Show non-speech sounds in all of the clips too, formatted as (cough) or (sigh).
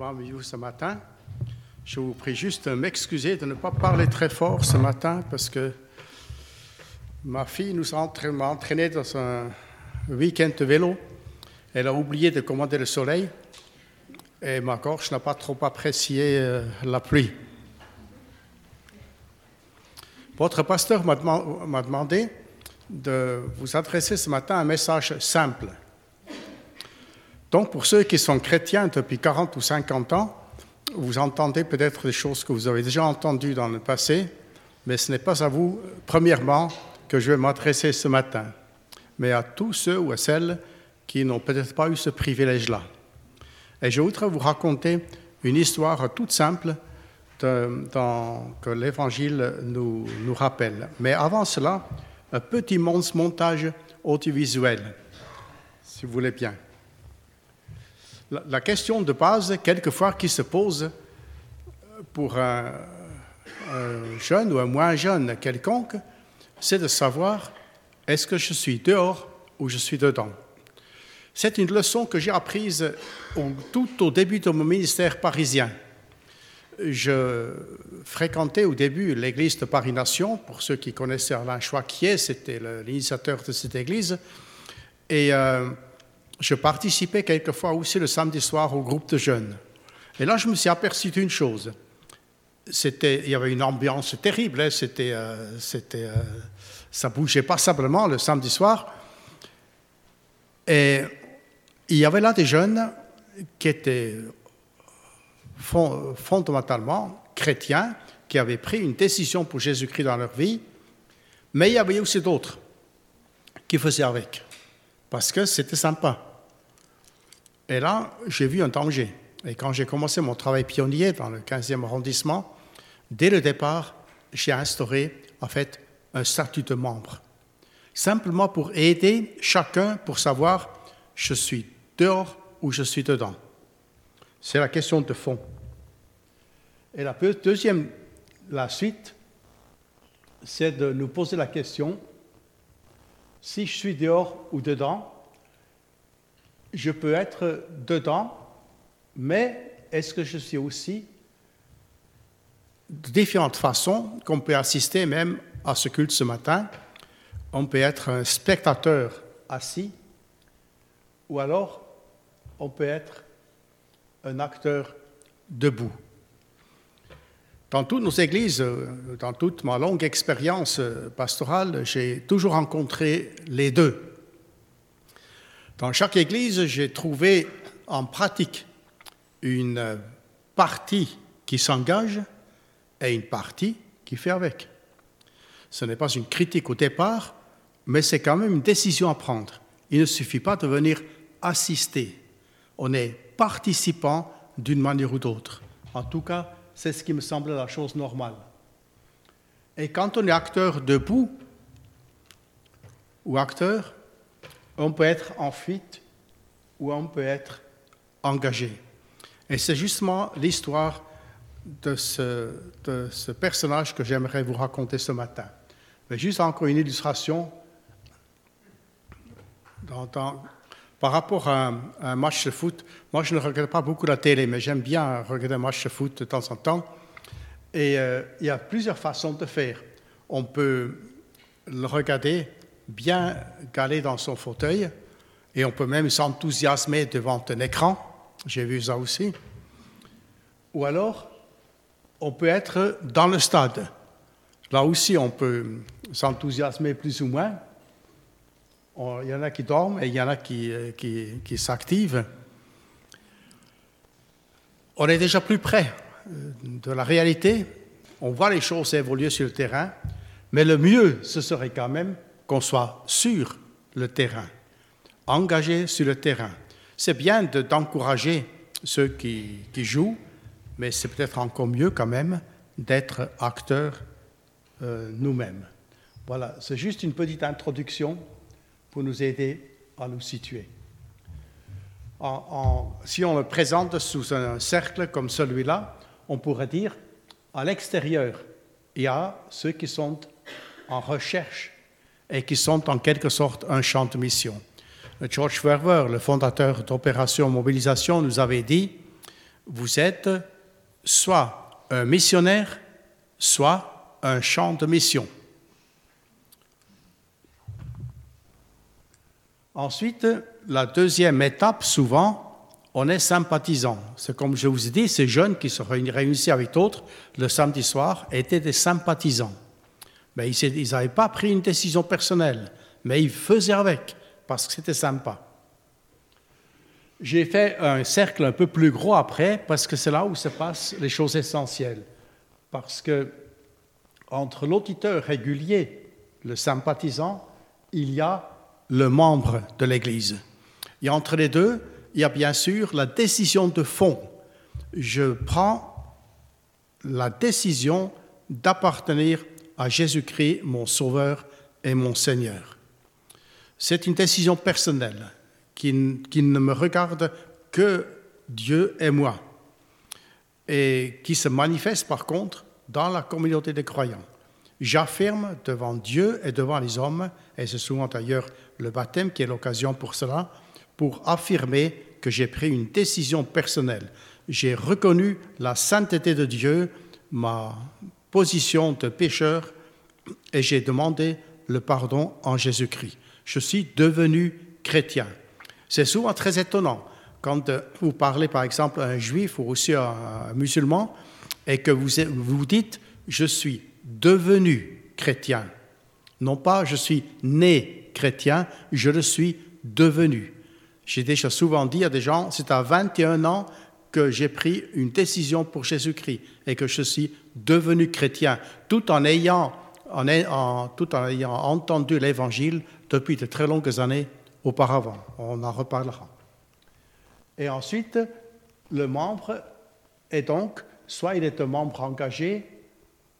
parmi ce matin. Je vous prie juste de m'excuser de ne pas parler très fort ce matin parce que ma fille nous a entraînés dans un week-end de vélo. Elle a oublié de commander le soleil et ma gorge n'a pas trop apprécié euh, la pluie. Votre pasteur m'a demandé de vous adresser ce matin un message simple. Donc, pour ceux qui sont chrétiens depuis 40 ou 50 ans, vous entendez peut-être des choses que vous avez déjà entendues dans le passé, mais ce n'est pas à vous, premièrement, que je vais m'adresser ce matin, mais à tous ceux ou à celles qui n'ont peut-être pas eu ce privilège-là. Et je voudrais vous raconter une histoire toute simple que l'Évangile nous, nous rappelle. Mais avant cela, un petit montage audiovisuel, si vous voulez bien la, question de base, quelquefois, qui se pose pour un, jeune ou un moins jeune quelconque, c'est de savoir est-ce que je suis dehors ou je suis dedans? C'est une leçon que j'ai apprise tout au début de mon ministère parisien. Je fréquentais au début l'église de Paris-Nation. Pour ceux qui connaissaient Alain c'était l'initiateur de cette église. Et euh, je participais quelquefois aussi le samedi soir au groupe de jeunes. Et là, je me suis aperçu d'une chose. C'était, il y avait une ambiance terrible. Hein. c'était, euh, c'était, euh, ça bougeait passablement le samedi soir. Et il y avait là des jeunes qui étaient fondamentalement chrétiens, qui avaient pris une décision pour Jésus-Christ dans leur vie, mais il y avait aussi d'autres qui faisaient avec, parce que c'était sympa. Et là, j'ai vu un danger. Et quand j'ai commencé mon travail pionnier dans le 15e arrondissement, dès le départ, j'ai instauré en fait un statut de membre. Simplement pour aider chacun pour savoir je suis dehors ou je suis dedans. C'est la question de fond. Et la deuxième, la suite, c'est de nous poser la question si je suis dehors ou dedans, je peux être dedans, mais est-ce que je suis aussi de différentes façons qu'on peut assister même à ce culte ce matin? On peut être un spectateur assis, ou alors on peut être un acteur debout. Dans toutes nos églises, dans toute ma longue expérience pastorale, j'ai toujours rencontré les deux. Dans chaque église, j'ai trouvé en pratique une partie qui s'engage et une partie qui fait avec. Ce n'est pas une critique au départ, mais c'est quand même une décision à prendre. Il ne suffit pas de venir assister. On est participant d'une manière ou d'autre. En tout cas, c'est ce qui me semble la chose normale. Et quand on est acteur debout ou acteur, on peut être en fuite ou on peut être engagé. Et c'est justement l'histoire de ce, personnage que j'aimerais vous raconter ce matin. Mais juste encore une illustration. par rapport à un, match de foot, moi je ne regarde pas beaucoup la télé, mais j'aime bien regarder un match de foot de temps en temps. Et euh, il y a plusieurs façons de faire. On peut le regarder bien galé dans son fauteuil et on peut même s'enthousiasmer devant un écran. J'ai vu ça aussi. Ou alors, on peut être dans le stade. Là aussi, on peut s'enthousiasmer plus ou moins. Il y en a qui dorment et il y en a qui, qui, qui s'activent. On est déjà plus près euh, de la réalité. On voit les choses évoluer sur le terrain. Mais le mieux, ce serait quand même qu'on soit sur le terrain, engagé sur le terrain. C'est bien d'encourager ceux qui, jouent, mais c'est peut-être encore mieux quand même d'être acteurs euh, nous-mêmes. Voilà, c'est juste une petite introduction pour nous aider à nous situer. si on le présente sous un cercle comme celui-là, on pourrait dire à l'extérieur, il y a ceux qui sont en recherche et qui sont en quelque sorte un champ de mission. George Verwer, le fondateur d'Opération Mobilisation, nous avait dit Vous êtes soit un missionnaire, soit un champ de mission. Ensuite, la deuxième étape, souvent, on est sympathisant. C'est comme je vous ai dit, ces jeunes qui se réunissaient avec d'autres le samedi soir étaient des sympathisants. Mais ils n'avaient pas pris une décision personnelle, mais ils faisaient avec, parce que c'était sympa. J'ai fait un cercle un peu plus gros après, parce que c'est là où se passent les choses essentielles. Parce que entre l'auditeur régulier, le sympathisant, il y a le membre de l'Église. Et entre les deux, il y a bien sûr la décision de fond. Je prends la décision d'appartenir à Jésus-Christ, mon Sauveur et mon Seigneur. C'est une décision personnelle qui, ne me regarde que Dieu et moi et qui se manifeste par contre dans la communauté des croyants. J'affirme devant Dieu et devant les hommes, et c'est souvent d'ailleurs le baptême qui est l'occasion pour cela, pour affirmer que j'ai pris une décision personnelle. J'ai reconnu la sainteté de Dieu, ma position de pécheur, et j'ai demandé le pardon en Jésus-Christ. Je suis devenu chrétien. C'est souvent très étonnant quand vous parlez par exemple à un juif ou aussi à un musulman et que vous vous dites je suis devenu chrétien. Non pas je suis né chrétien, je le suis devenu. J'ai déjà souvent dit à des gens, c'est à 21 ans que j'ai pris une décision pour Jésus-Christ et que je suis devenu chrétien, tout en ayant, en, tout en ayant entendu l'Évangile depuis de très longues années auparavant. On en reparlera. Et ensuite, le membre est donc, soit il est un membre engagé,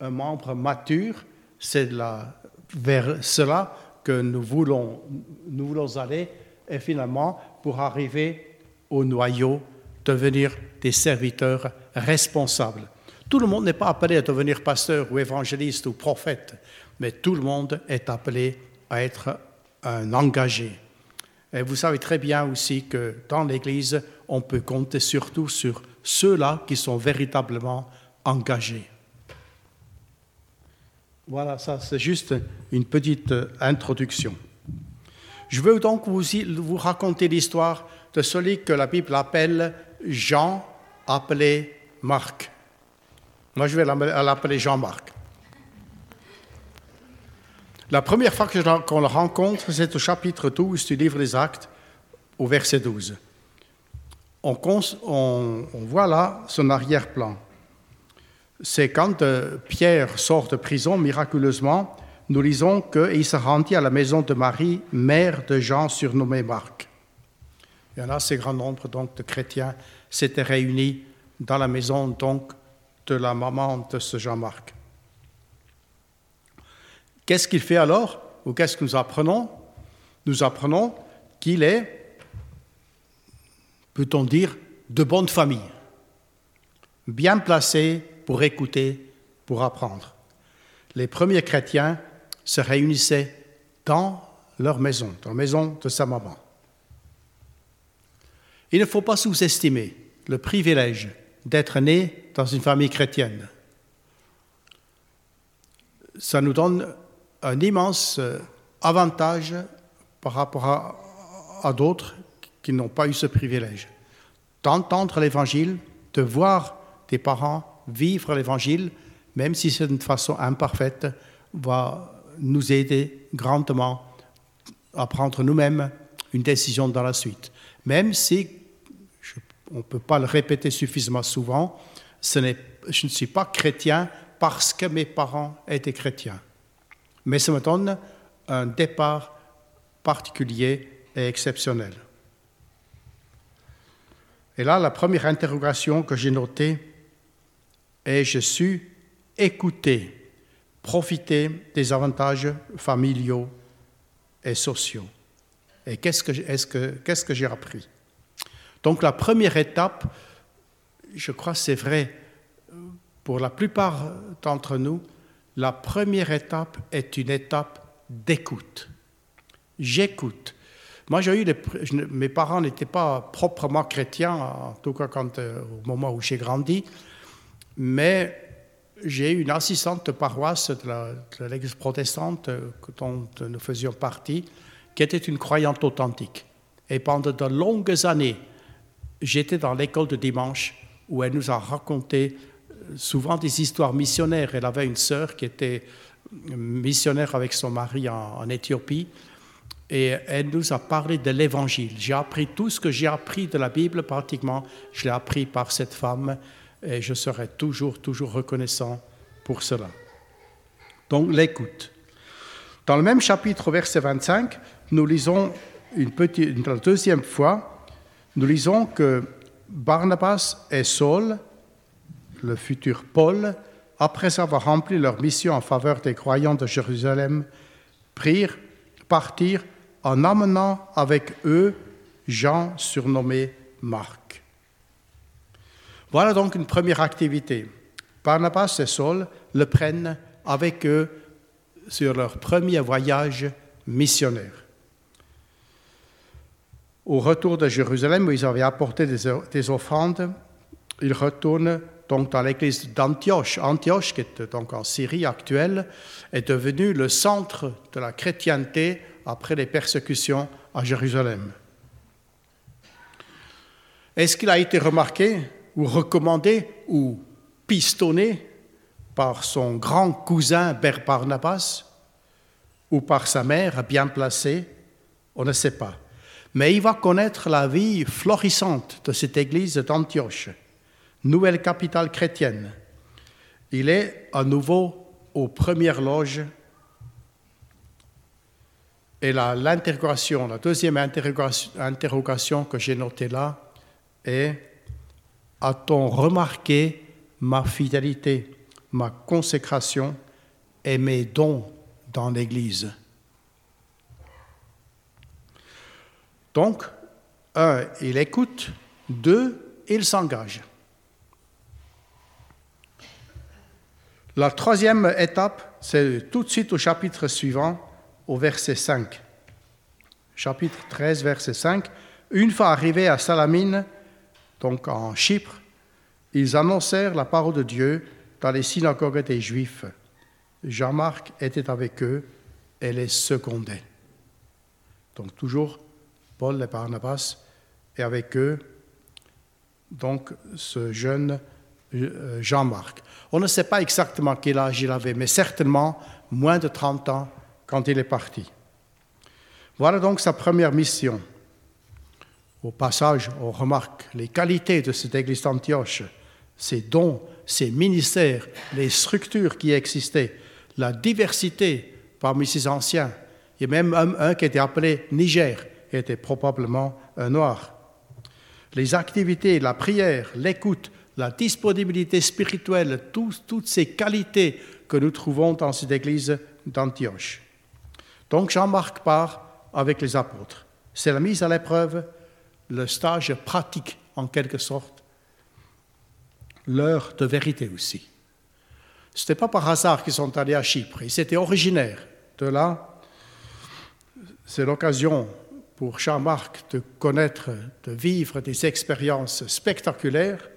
un membre mature, c'est vers cela que nous voulons, nous voulons aller, et finalement, pour arriver au noyau, devenir des serviteurs responsables. Tout le monde n'est pas appelé à devenir pasteur ou évangéliste ou prophète, mais tout le monde est appelé à être un engagé. Et vous savez très bien aussi que dans l'Église, on peut compter surtout sur ceux-là qui sont véritablement engagés. Voilà, ça c'est juste une petite introduction. Je veux donc vous, vous raconter l'histoire de celui que la Bible appelle Jean, appelé Marc. Moi, je vais l'appeler Jean-Marc. La première fois qu'on le rencontre, c'est au chapitre 12 du livre des Actes, au verset 12. On, voit là son arrière-plan. C'est quand euh, Pierre sort de prison miraculeusement nous lisons qu'il se rendit à la maison de Marie, mère de Jean surnommé Marc. Il y en a assez grand nombre donc de chrétiens s'étaient réunis dans la maison donc de la maman de ce Jean-Marc. Qu'est-ce qu'il fait alors Ou qu'est-ce que nous apprenons? Nous apprenons qu'il est, peut-on dire, de bonne famille, bien placé pour écouter, pour apprendre. Les premiers chrétiens se réunissaient dans leur maison, dans la maison de sa maman. Il ne faut pas sous-estimer le privilège d'être né dans une famille chrétienne. Ça nous donne un immense euh, avantage par rapport à, d'autres qui n'ont pas eu ce privilège. D'entendre l'Évangile, de voir des parents vivre l'Évangile, même si c'est d'une façon imparfaite, va nous aider grandement à prendre nous-mêmes une décision dans la suite. Même si, on ne peut pas le répéter suffisamment souvent, je ne suis pas chrétien parce que mes parents étaient chrétiens. Mais ça me donne un départ particulier et exceptionnel. Et là, la première interrogation que j'ai notée est Je suis écouté profiter des avantages familiaux et sociaux. Et qu'est-ce que, qu'est-ce que j'ai appris? Donc la première étape, je crois c'est vrai pour la plupart d'entre nous, la première étape est une étape d'écoute. J'écoute. Moi, j'ai eu mes parents n'étaient pas proprement chrétiens, en tout cas quand, euh, au moment où j'ai grandi, mais j'ai eu une assistante de paroisse de l'Église protestante euh, dont nous faisions partie, qui était une croyante authentique. Et pendant de longues années, j'étais dans l'école de dimanche où elle nous a raconté euh, souvent des histoires missionnaires. Elle avait une sœur qui était missionnaire avec son mari en, Éthiopie et elle nous a parlé de l'Évangile. J'ai appris tout ce que j'ai appris de la Bible, pratiquement, je l'ai appris par cette femme et je serai toujours, toujours reconnaissant pour cela. Donc l'écoute. Dans le même chapitre, verset 25, nous lisons une, petite, une deuxième fois, nous lisons que Barnabas et Saul, le futur Paul, après avoir rempli leur mission en faveur des croyants de Jérusalem, prirent, partir en amenant avec eux Jean surnommé Marc. Voilà donc une première activité. Barnabas et Saul le prennent avec eux sur leur premier voyage missionnaire. Au retour de Jérusalem, où ils avaient apporté des, offrandes, ils retournent donc dans l'église d'Antioche. Antioche, qui est donc en Syrie actuelle, est devenue le centre de la chrétienté après les persécutions à Jérusalem. Est-ce qu'il a été remarqué ou recommandé ou pistonné par son grand cousin Barnabas ou par sa mère bien placée? On ne sait pas. Mais il va connaître la vie florissante de cette église d'Antioche, nouvelle capitale chrétienne. Il est à nouveau aux premières loges. Et la deuxième interrogation que j'ai notée là est A-t-on remarqué ma fidélité, ma consécration et mes dons dans l'Église? Donc, un, il écoute, deux, il s'engage. La troisième étape, c'est tout de suite au chapitre suivant, au verset 5. Chapitre 13, verset 5. Une fois arrivés à Salamine, donc en Chypre, ils annoncèrent la parole de Dieu dans les synagogues des Juifs. Jean-Marc était avec eux et les secondait. Donc toujours Paul et Barnabas, et avec eux, donc, ce jeune euh, Jean-Marc. On ne sait pas exactement quel âge il avait, mais certainement moins de 30 ans quand il est parti. Voilà donc sa première mission. Au passage, on remarque les qualités de cette église d'Antioche, ses dons, ses ministères, les structures qui existaient, la diversité parmi ses anciens. Il y a même un qui était appelé Niger, était probablement un noir. Les activités, la prière, l'écoute, la disponibilité spirituelle, toutes ces qualités que nous trouvons dans cette église d'Antioche. Donc Jean-Marc part avec les apôtres. C'est la mise à l'épreuve, le stage pratique en quelque sorte, l'heure de vérité aussi. Ce n'était pas par hasard qu'ils sont allés à Chypre, ils étaient originaires de là. C'est l'occasion pour Jean-Marc de connaître, de vivre des expériences spectaculaires,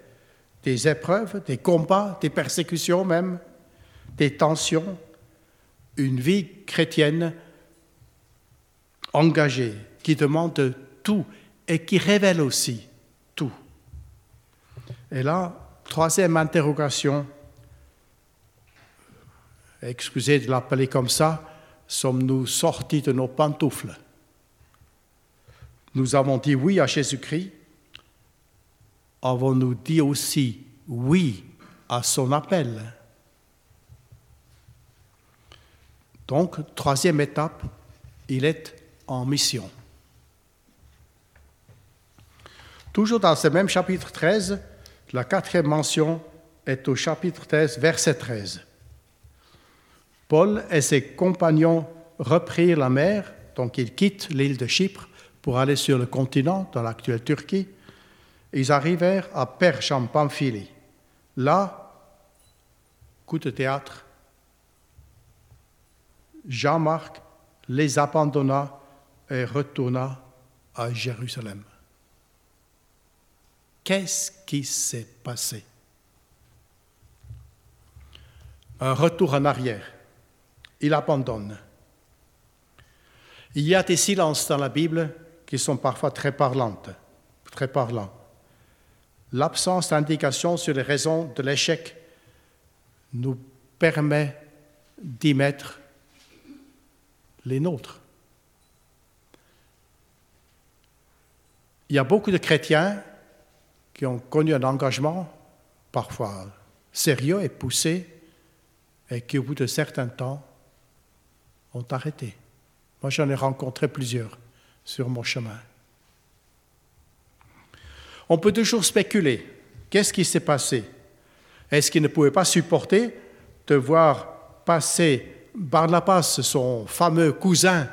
des épreuves, des combats, des persécutions même, des tensions, une vie chrétienne engagée, qui demande tout et qui révèle aussi tout. Et là, troisième interrogation, excusez de l'appeler comme ça, sommes-nous sortis de nos pantoufles? Nous avons dit oui à Jésus-Christ, avons-nous dit aussi oui à son appel? Donc, troisième étape, il est en mission. Toujours dans ce même chapitre 13, la quatrième mention est au chapitre 13, verset 13. Paul et ses compagnons reprirent la mer, donc ils quittent l'île de Chypre pour aller sur le continent, dans l'actuelle Turquie. Ils arrivèrent à Perche en Pamphylie. Là, coup de théâtre, Jean-Marc les abandonna et retourna à Jérusalem. Qu'est-ce qui s'est passé? Un retour en arrière. Il abandonne. Il y a des silences dans la Bible qui sont parfois très parlantes, très parlants. L'absence d'indication sur les raisons de l'échec nous permet d'y mettre les nôtres. Il y a beaucoup de chrétiens qui ont connu un engagement parfois sérieux et poussé et qui, au bout de certains temps, ont arrêté. Moi, j'en ai rencontré plusieurs sur mon chemin. On peut toujours spéculer. Qu'est-ce qui s'est passé? Est-ce qu'il ne pouvait pas supporter de voir passer Barnabas, son fameux cousin,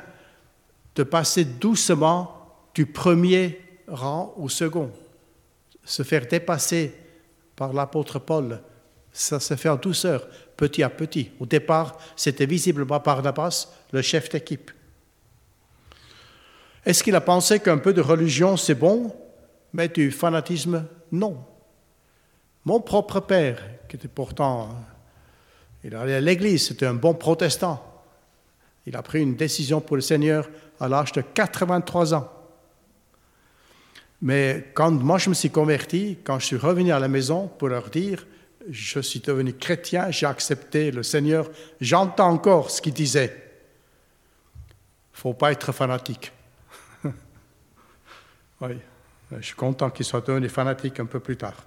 de passer doucement du premier rang au second? Se faire dépasser par l'apôtre Paul, ça se fait en douceur, petit à petit. Au départ, c'était visiblement Barnabas, le chef d'équipe. Est-ce qu'il a pensé qu'un peu de religion, c'est bon, mais du fanatisme, non Mon propre père, qui était pourtant, il allait à l'église, c'était un bon protestant. Il a pris une décision pour le Seigneur à l'âge de 83 ans. Mais quand moi je me suis converti, quand je suis revenu à la maison pour leur dire, je suis devenu chrétien, j'ai accepté le Seigneur, j'entends encore ce qu'il disait. Il ne faut pas être fanatique. Oui, je suis content qu'il soit devenu fanatique un peu plus tard.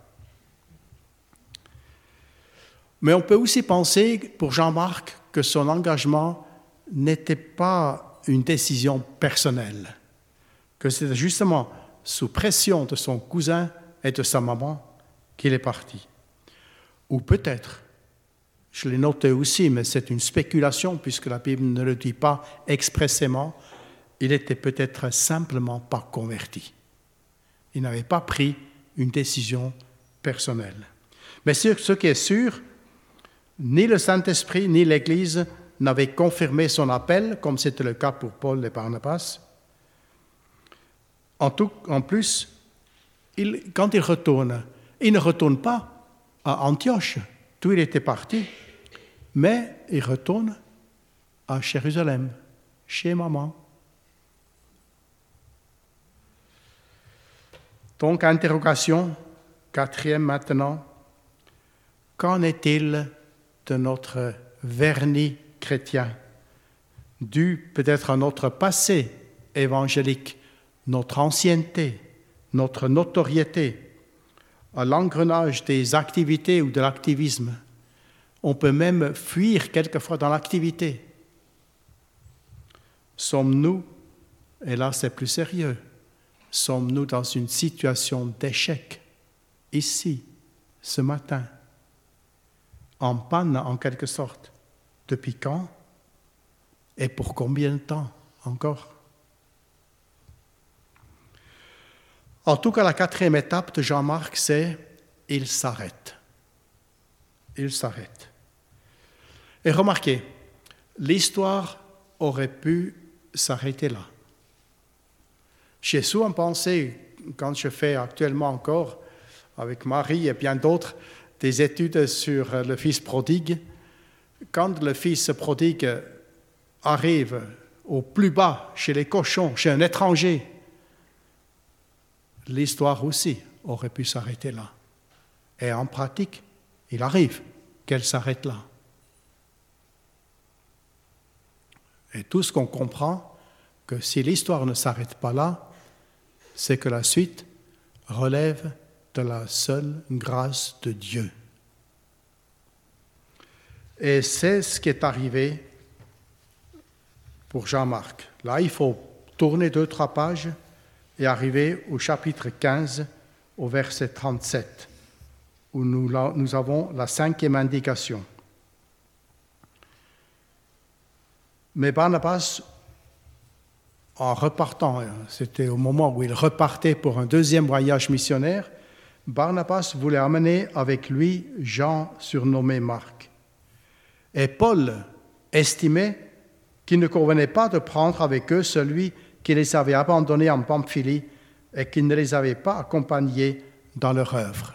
Mais on peut aussi penser pour Jean-Marc que son engagement n'était pas une décision personnelle, que c'était justement sous pression de son cousin et de sa maman qu'il est parti. Ou peut-être, je l'ai noté aussi, mais c'est une spéculation puisque la Bible ne le dit pas expressément, il était peut-être simplement pas converti. Il n'avait pas pris une décision personnelle. Mais ce qui est sûr, ni le Saint-Esprit ni l'Église n'avaient confirmé son appel, comme c'était le cas pour Paul et Barnabas. En, tout, en plus, quand il retourne, il ne retourne pas à Antioche, d'où il était parti, mais il retourne à Jérusalem, chez maman. Donc, interrogation, quatrième maintenant, qu'en est-il de notre vernis chrétien, dû peut-être à notre passé évangélique, notre ancienneté, notre notoriété, à l'engrenage des activités ou de l'activisme. On peut même fuir quelquefois dans l'activité. Sommes-nous, et là c'est plus sérieux, sommes-nous dans une situation d'échec, ici, ce matin, en panne en quelque sorte Depuis quand? Et pour combien de temps encore? En tout cas, la quatrième étape de Jean-Marc, c'est il s'arrête. Il s'arrête. Et remarquez, l'histoire aurait pu s'arrêter là. J'ai souvent pensé, quand je fais actuellement encore, avec Marie et bien d'autres, des études sur le fils prodigue, quand le fils prodigue arrive au plus bas, chez les cochons, chez un étranger, l'histoire aussi aurait pu s'arrêter là. Et en pratique, il arrive qu'elle s'arrête là. Et tout ce qu'on comprend, que si l'histoire ne s'arrête pas là, c'est que la suite relève de la seule grâce de Dieu. Et c'est ce qui est arrivé pour Jean-Marc. Là, il faut tourner deux, trois pages et arriver au chapitre 15, au verset 37, où nous, avons la cinquième indication. Mais Barnabas en repartant, hein, c'était au moment où il repartait pour un deuxième voyage missionnaire, Barnabas voulait amener avec lui Jean surnommé Marc. Et Paul estimait qu'il ne convenait pas de prendre avec eux celui qui les avait abandonnés en Pamphylie et qui ne les avait pas accompagnés dans leur œuvre.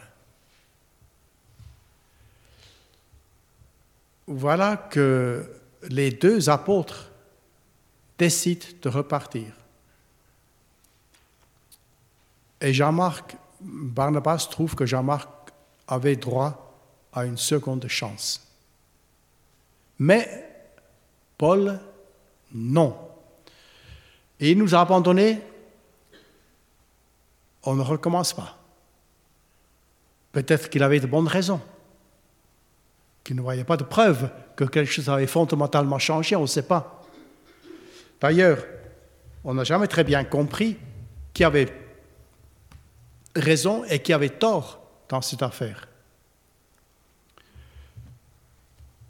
Voilà que les deux apôtres décident de repartir. Et Jean-Marc, Barnabas trouve que Jean-Marc avait droit à une seconde chance. Mais Paul, non. Et il nous a abandonnés, on ne recommence pas. Peut-être qu'il avait de bonnes raisons, qu'il ne voyait pas de preuves que quelque chose avait fondamentalement changé, on ne sait pas. D'ailleurs, on n'a jamais très bien compris qui avait raison et qui avait tort dans cette affaire.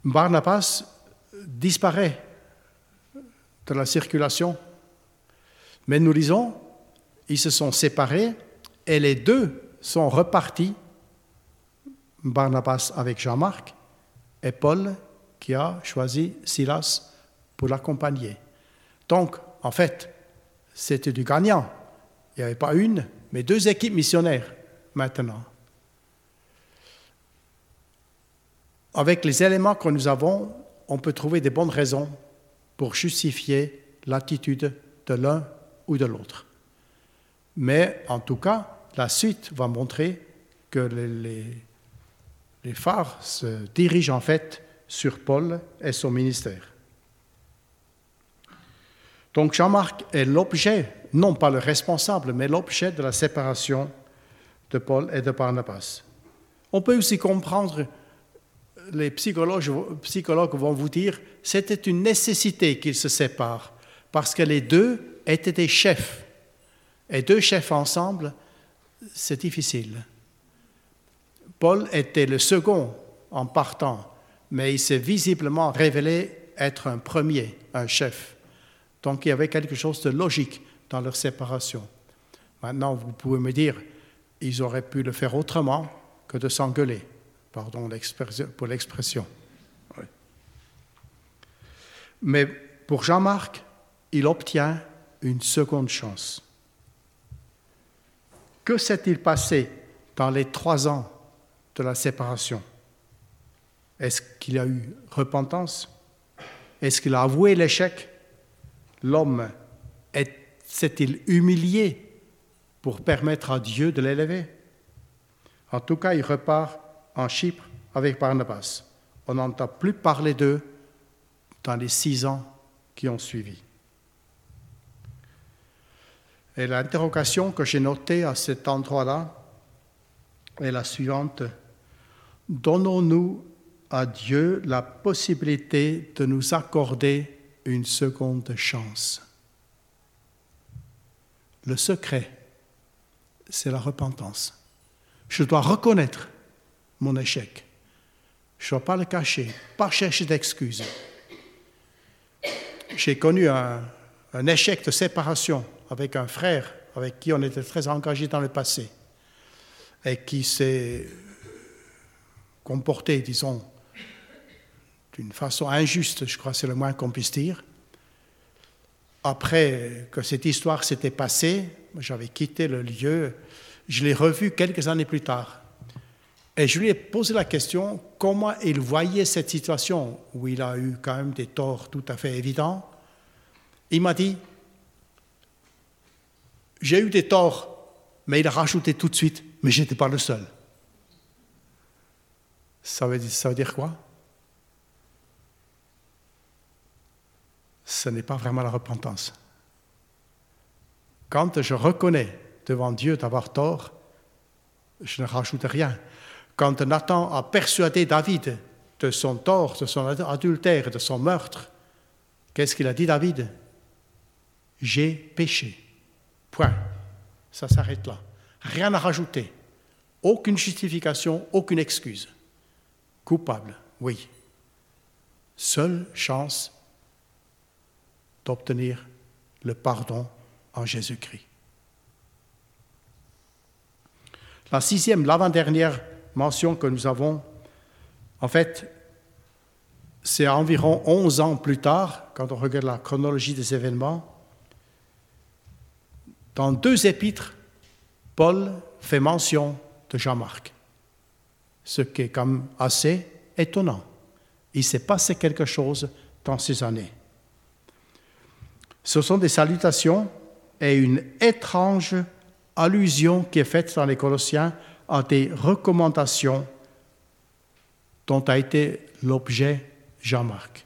Barnabas disparaît de la circulation, mais nous lisons, ils se sont séparés et les deux sont repartis, Barnabas avec Jean-Marc et Paul qui a choisi Silas pour l'accompagner. Donc, en fait, c'était du gagnant. Il n'y avait pas une, mais deux équipes missionnaires maintenant. Avec les éléments que nous avons, on peut trouver des bonnes raisons pour justifier l'attitude de l'un ou de l'autre. Mais en tout cas, la suite va montrer que les, les, phares se dirigent en fait sur Paul et son ministère. Donc Jean-Marc est l'objet, non pas le responsable, mais l'objet de la séparation de Paul et de Barnabas. On peut aussi comprendre les psychologues, psychologues vont vous dire, c'était une nécessité qu'ils se séparent, parce que les deux étaient des chefs. Et deux chefs ensemble, c'est difficile. Paul était le second en partant, mais il s'est visiblement révélé être un premier, un chef. Donc il y avait quelque chose de logique dans leur séparation. Maintenant, vous pouvez me dire, ils auraient pu le faire autrement que de s'engueuler. Pardon pour l'expression. Mais pour Jean-Marc, il obtient une seconde chance. Que s'est-il passé dans les trois ans de la séparation? Est-ce qu'il a eu repentance? Est-ce qu'il a avoué l'échec? L'homme s'est-il humilié pour permettre à Dieu de l'élever? En tout cas, il repart en Chypre avec Barnabas. On n'entend plus parler d'eux dans les six ans qui ont suivi. Et l'interrogation que j'ai notée à cet endroit-là est la suivante. Donnons-nous à Dieu la possibilité de nous accorder une seconde chance. Le secret, c'est la repentance. Je dois reconnaître mon échec. Je ne dois pas le cacher, pas chercher d'excuses. J'ai connu un, échec de séparation avec un frère avec qui on était très engagé dans le passé et qui s'est comporté, disons, d'une façon injuste, je crois c'est le moins qu'on puisse dire. Après que cette histoire s'était passée, j'avais quitté le lieu, je l'ai revu quelques années plus tard. Et je lui ai posé la question comment il voyait cette situation où il a eu quand même des torts tout à fait évidents. Il m'a dit, j'ai eu des torts, mais il a rajouté tout de suite, mais je n'étais pas le seul. Ça veut, dire, ça veut dire quoi? Ce n'est pas vraiment la repentance. Quand je reconnais devant Dieu d'avoir tort, je ne rajoute rien quand Nathan a persuadé David de son tort, de son adultère, de son meurtre, qu'est-ce qu'il a dit David? J'ai péché. Point. Ça s'arrête là. Rien à rajouter. Aucune justification, aucune excuse. Coupable, oui. Seule chance d'obtenir le pardon en Jésus-Christ. La sixième, l'avant-dernière mention que nous avons, en fait, c'est environ 11 ans plus tard, quand on regarde la chronologie des événements, Dans deux épîtres, Paul fait mention de Jean-Marc, ce qui est comme assez étonnant. Il s'est passé quelque chose dans ces années. Ce sont des salutations et une étrange allusion qui est faite dans les Colossiens à des recommandations dont a été l'objet Jean-Marc.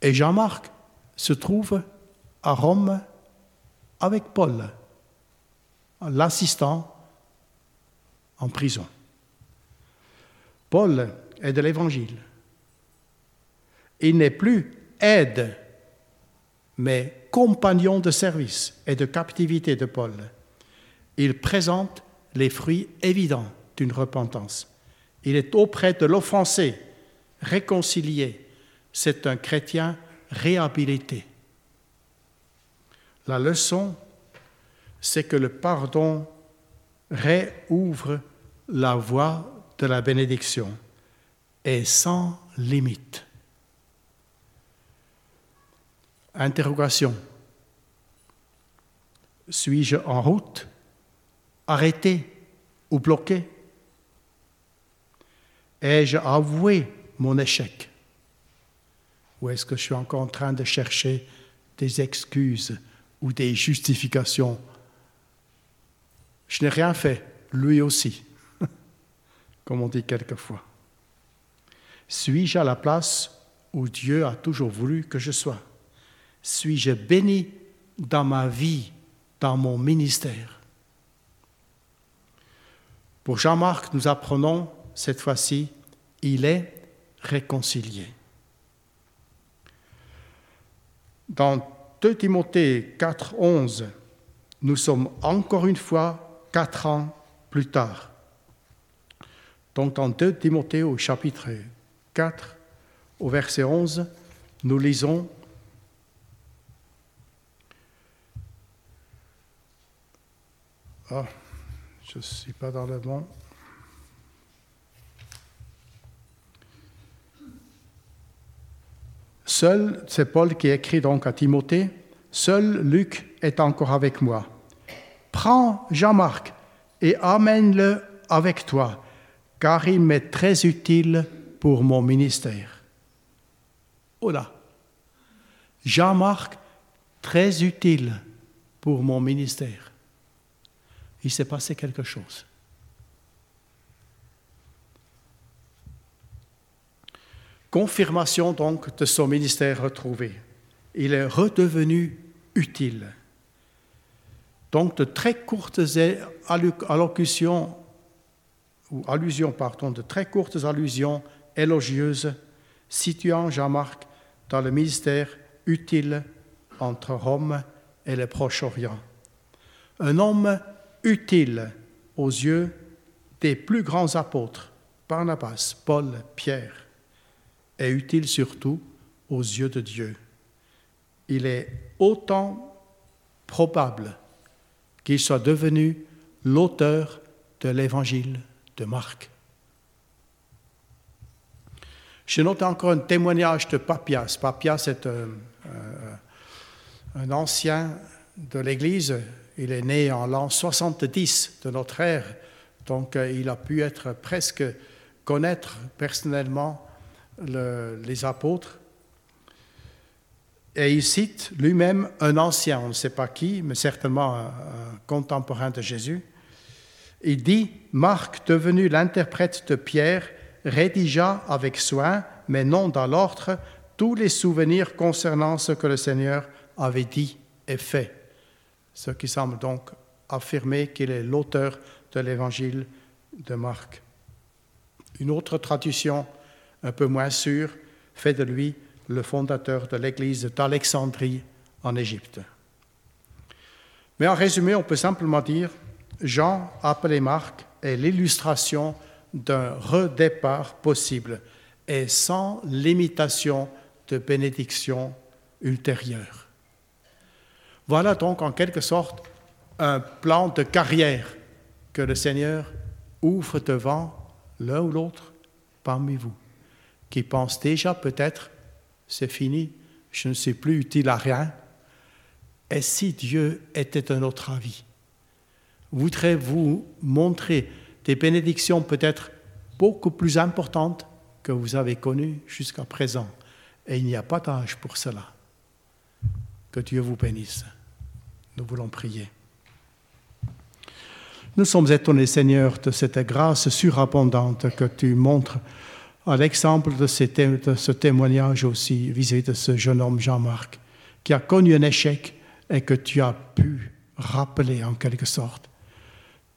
Et Jean-Marc se trouve à Rome avec Paul, l'assistant en prison. Paul est de l'Évangile. Il n'est plus aide, mais compagnon de service et de captivité de Paul. Il présente les fruits évidents d'une repentance. Il est auprès de l'offensé, réconcilié. C'est un chrétien réhabilité. La leçon, c'est que le pardon réouvre la voie de la bénédiction et sans limite. Interrogation. Suis-je en route, arrêté ou bloqué? Ai-je avoué mon échec? Ou est-ce que je suis encore en train de chercher des excuses ou des justifications? Je n'ai rien fait, lui aussi, (laughs) comme on dit quelquefois. Suis-je à la place où Dieu a toujours voulu que je sois? Suis-je béni dans ma vie, dans mon ministère? Pour Jean-Marc, nous apprenons cette fois-ci, il est réconcilié. Dans 2 Timothée 4, 11, nous sommes encore une fois quatre ans plus tard. Donc dans 2 Timothée au chapitre 4, au verset 11, nous lisons Ah, je ne suis pas dans le bon. Seul, c'est Paul qui écrit donc à Timothée, Seul Luc est encore avec moi. Prends Jean-Marc et amène-le avec toi, car il m'est très utile pour mon ministère. Oh Jean-Marc, très utile pour mon ministère. Il s'est passé quelque chose. Confirmation donc de son ministère retrouvé. Il est redevenu utile. Donc de très courtes allocutions ou allusions, pardon, de très courtes allusions élogieuses situant Jean-Marc dans le ministère utile entre Rome et le Proche-Orient. Un homme utile aux yeux des plus grands apôtres, Barnabas, Paul, Pierre est utile surtout aux yeux de Dieu. Il est autant probable qu'il soit devenu l'auteur de l'évangile de Marc. Je note encore un témoignage de Papias. Papias est un, un ancien de l'Église. Il est né en l'an 70 de notre ère, donc euh, il a pu être presque connaître personnellement les apôtres. Et il cite lui-même un ancien, on ne sait pas qui, mais certainement un, contemporain de Jésus. Il dit, Marc, devenu l'interprète de Pierre, rédigea avec soin, mais non dans l'ordre, tous les souvenirs concernant ce que le Seigneur avait dit et fait. Ce qui semble donc affirmer qu'il est l'auteur de l'évangile de Marc. Une autre tradition un peu moins sûr, fait de lui le fondateur de l'église d'Alexandrie en Égypte. Mais en résumé, on peut simplement dire, Jean, appelé Marc, est l'illustration d'un redépart possible et sans limitation de bénédiction ultérieure. Voilà donc en quelque sorte un plan de carrière que le Seigneur ouvre devant l'un ou l'autre parmi vous qui pensent déjà peut-être, c'est fini, je ne suis plus utile à rien, Et si Dieu était un autre avis Voudrait vous montrer des bénédictions peut-être beaucoup plus importantes que vous avez connues jusqu'à présent? Et il n'y a pas d'âge pour cela. Que Dieu vous bénisse. Nous voulons prier. Nous sommes étonnés, Seigneur, de cette grâce surabondante que tu montres à l'exemple de, ce témoignage aussi vis-à-vis de ce jeune homme Jean-Marc, qui a connu un échec et que tu as pu rappeler en quelque sorte.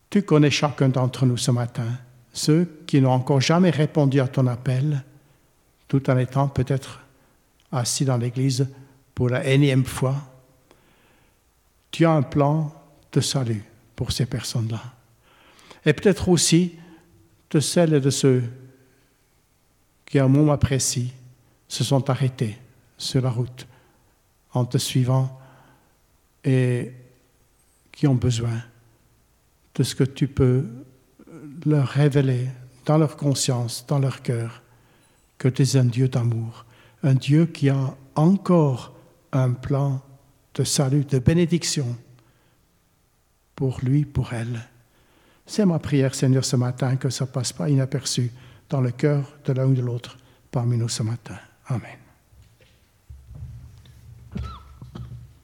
Tu connais chacun d'entre nous ce matin, ceux qui n'ont encore jamais répondu à ton appel, tout en étant peut-être assis dans l'Église pour la énième fois. Tu as un plan de salut pour ces personnes-là. Et peut-être aussi de celles et de ceux qui, à un moment précis, se sont arrêtés sur la route en te suivant et qui ont besoin de ce que tu peux leur révéler dans leur conscience, dans leur cœur, que tu es un Dieu d'amour, un Dieu qui a encore un plan de salut, de bénédiction pour lui, pour elle. C'est ma prière, Seigneur, ce matin, que ça ne passe pas inaperçu dans le cœur de l'un ou de l'autre parmi nous ce matin. Amen.